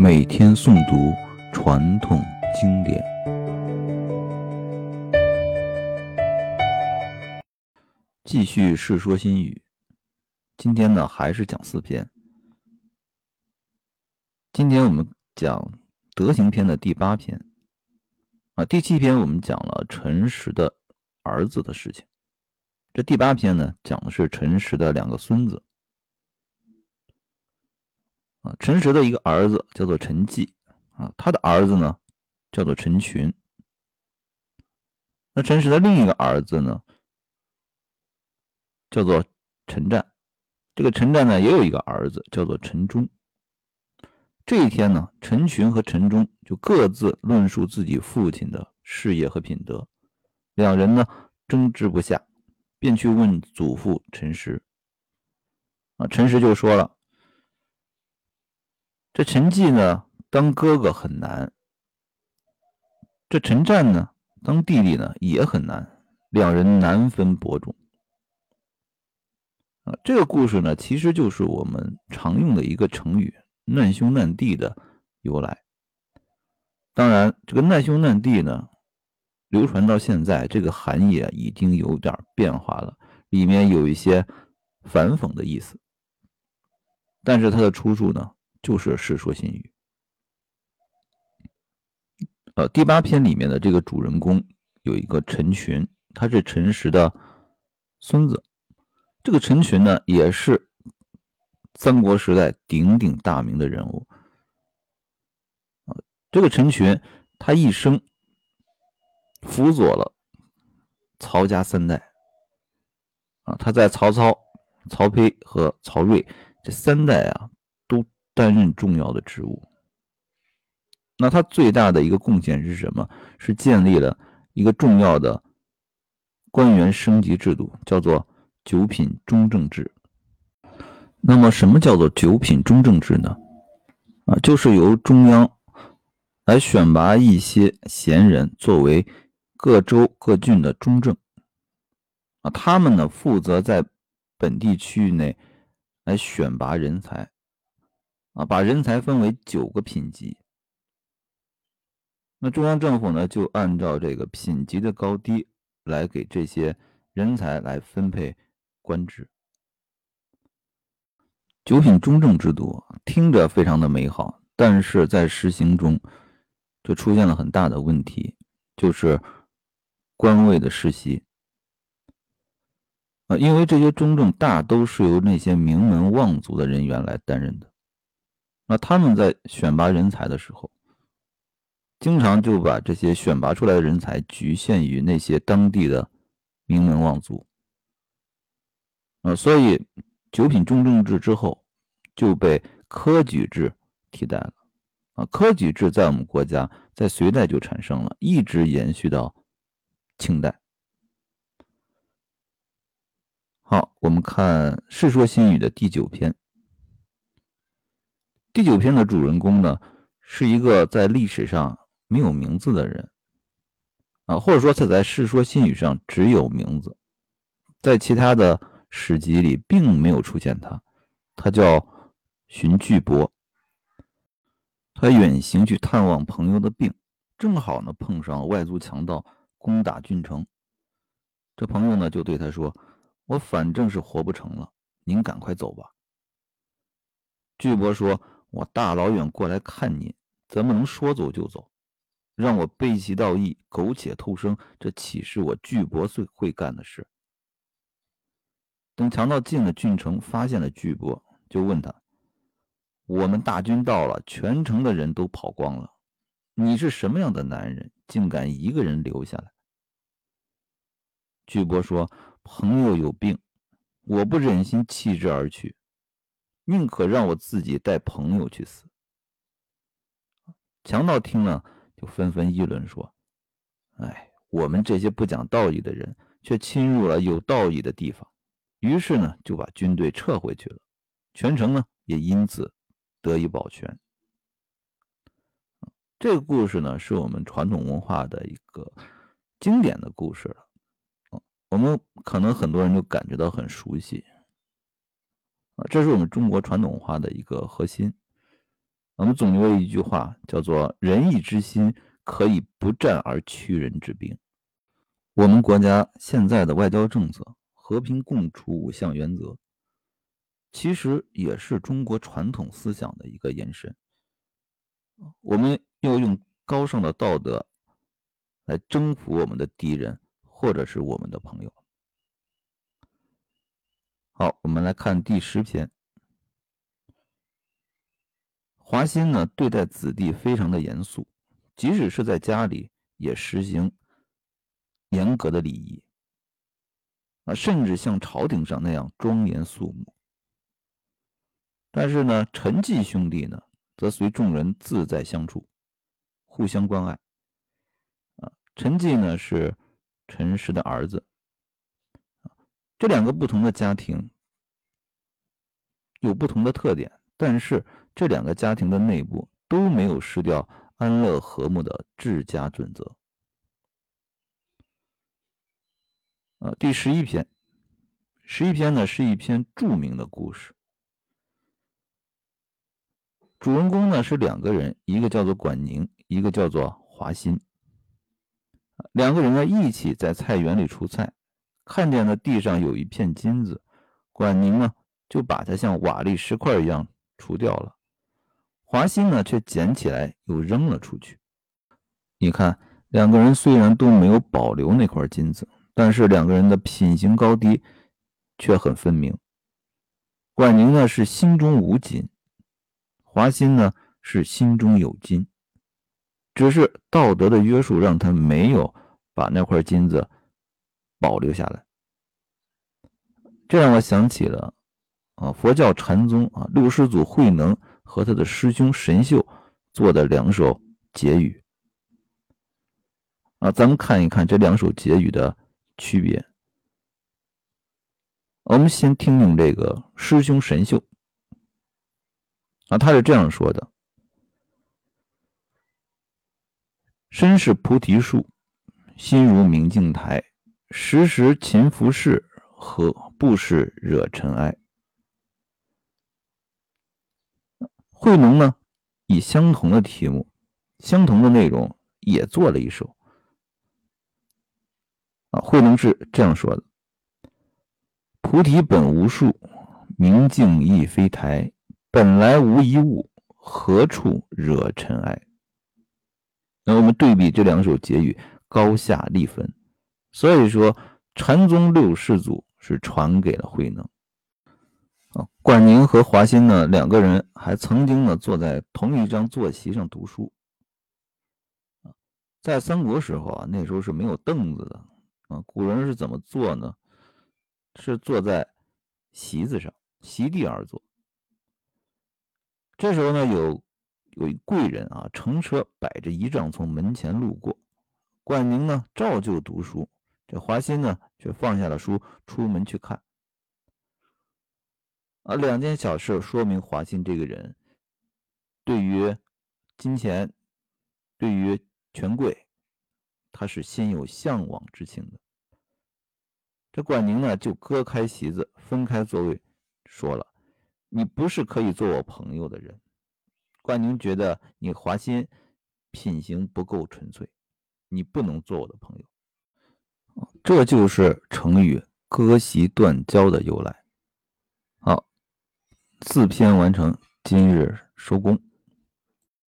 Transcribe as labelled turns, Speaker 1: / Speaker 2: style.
Speaker 1: 每天诵读传统经典，继续《世说新语》。今天呢，还是讲四篇。今天我们讲德行篇的第八篇。啊，第七篇我们讲了陈实的儿子的事情。这第八篇呢，讲的是陈实的两个孙子。陈实的一个儿子叫做陈纪，啊，他的儿子呢叫做陈群。那陈实的另一个儿子呢叫做陈战，这个陈战呢也有一个儿子叫做陈忠。这一天呢，陈群和陈忠就各自论述自己父亲的事业和品德，两人呢争执不下。便去问祖父陈实，啊，陈实就说了：“这陈纪呢，当哥哥很难；这陈战呢，当弟弟呢也很难，两人难分伯仲。”啊，这个故事呢，其实就是我们常用的一个成语“难兄难弟”的由来。当然，这个“难兄难弟”呢。流传到现在，这个含义已经有点变化了，里面有一些反讽的意思。但是它的出处呢，就是《世说新语》。呃，第八篇里面的这个主人公有一个陈群，他是陈实的孙子。这个陈群呢，也是三国时代鼎鼎大名的人物。啊，这个陈群，他一生。辅佐了曹家三代啊，他在曹操、曹丕和曹睿这三代啊担任重要的职务。那他最大的一个贡献是什么？是建立了一个重要的官员升级制度，叫做九品中正制。那么，什么叫做九品中正制呢？啊，就是由中央来选拔一些贤人作为。各州各郡的中正啊，他们呢负责在本地区域内来选拔人才啊，把人才分为九个品级。那中央政府呢就按照这个品级的高低来给这些人才来分配官职。九品中正制度听着非常的美好，但是在实行中就出现了很大的问题，就是。官位的世袭啊，因为这些中正大都是由那些名门望族的人员来担任的，那他们在选拔人才的时候，经常就把这些选拔出来的人才局限于那些当地的名门望族啊，所以九品中正制之后就被科举制替代了啊，科举制在我们国家在隋代就产生了，一直延续到。清代，好，我们看《世说新语》的第九篇。第九篇的主人公呢，是一个在历史上没有名字的人，啊，或者说他在《世说新语》上只有名字，在其他的史籍里并没有出现他。他叫荀巨伯，他远行去探望朋友的病，正好呢碰上外族强盗。攻打郡城，这朋友呢就对他说：“我反正是活不成了，您赶快走吧。”巨伯说：“我大老远过来看您，怎么能说走就走？让我背其道义，苟且偷生，这岂是我巨伯最会干的事？”等强盗进了郡城，发现了巨伯，就问他：“我们大军到了，全城的人都跑光了，你是什么样的男人？”竟敢一个人留下来。巨伯说：“朋友有病，我不忍心弃之而去，宁可让我自己带朋友去死。”强盗听了，就纷纷议论说：“哎，我们这些不讲道义的人，却侵入了有道义的地方。”于是呢，就把军队撤回去了，全城呢也因此得以保全。这个故事呢，是我们传统文化的一个经典的故事了。我们可能很多人就感觉到很熟悉啊，这是我们中国传统文化的一个核心我们总结为一句话，叫做“仁义之心可以不战而屈人之兵”。我们国家现在的外交政策，和平共处五项原则，其实也是中国传统思想的一个延伸。我们要用高尚的道德来征服我们的敌人，或者是我们的朋友。好，我们来看第十篇。华歆呢，对待子弟非常的严肃，即使是在家里也实行。严格的礼仪啊，甚至像朝廷上那样庄严肃穆。但是呢，陈继兄弟呢，则随众人自在相处，互相关爱。啊，陈继呢是陈实的儿子。这两个不同的家庭有不同的特点，但是这两个家庭的内部都没有失掉安乐和睦的治家准则。呃，第十一篇，十一篇呢是一篇著名的故事。主人公呢是两个人，一个叫做管宁，一个叫做华歆。两个人呢一起在菜园里除菜，看见了地上有一片金子，管宁呢就把它像瓦砾石块一样除掉了，华歆呢却捡起来又扔了出去。你看，两个人虽然都没有保留那块金子。但是两个人的品行高低却很分明。管宁呢是心中无金，华歆呢是心中有金，只是道德的约束让他没有把那块金子保留下来。这让我想起了啊，佛教禅宗啊六师祖慧能和他的师兄神秀做的两首结语啊，咱们看一看这两首结语的。区别，我们先听听这个师兄神秀啊，他是这样说的：“身是菩提树，心如明镜台，时时勤拂拭，何不是惹尘埃？”慧能呢，以相同的题目、相同的内容，也做了一首。啊，慧能是这样说的：“菩提本无树，明镜亦非台，本来无一物，何处惹尘埃？”那我们对比这两首结语，高下立分。所以说，禅宗六世祖是传给了慧能。啊，管宁和华歆呢，两个人还曾经呢坐在同一张坐席上读书。在三国时候啊，那时候是没有凳子的。啊，古人是怎么坐呢？是坐在席子上，席地而坐。这时候呢，有有一贵人啊，乘车摆着仪仗从门前路过。管宁呢，照旧读书；这华歆呢，却放下了书，出门去看。啊，两件小事说明华歆这个人对于金钱、对于权贵。他是心有向往之情的。这管宁呢，就割开席子，分开座位，说了：“你不是可以做我朋友的人。”管宁觉得你华歆品行不够纯粹，你不能做我的朋友。这就是成语“割席断交”的由来。好，四篇完成，今日收工。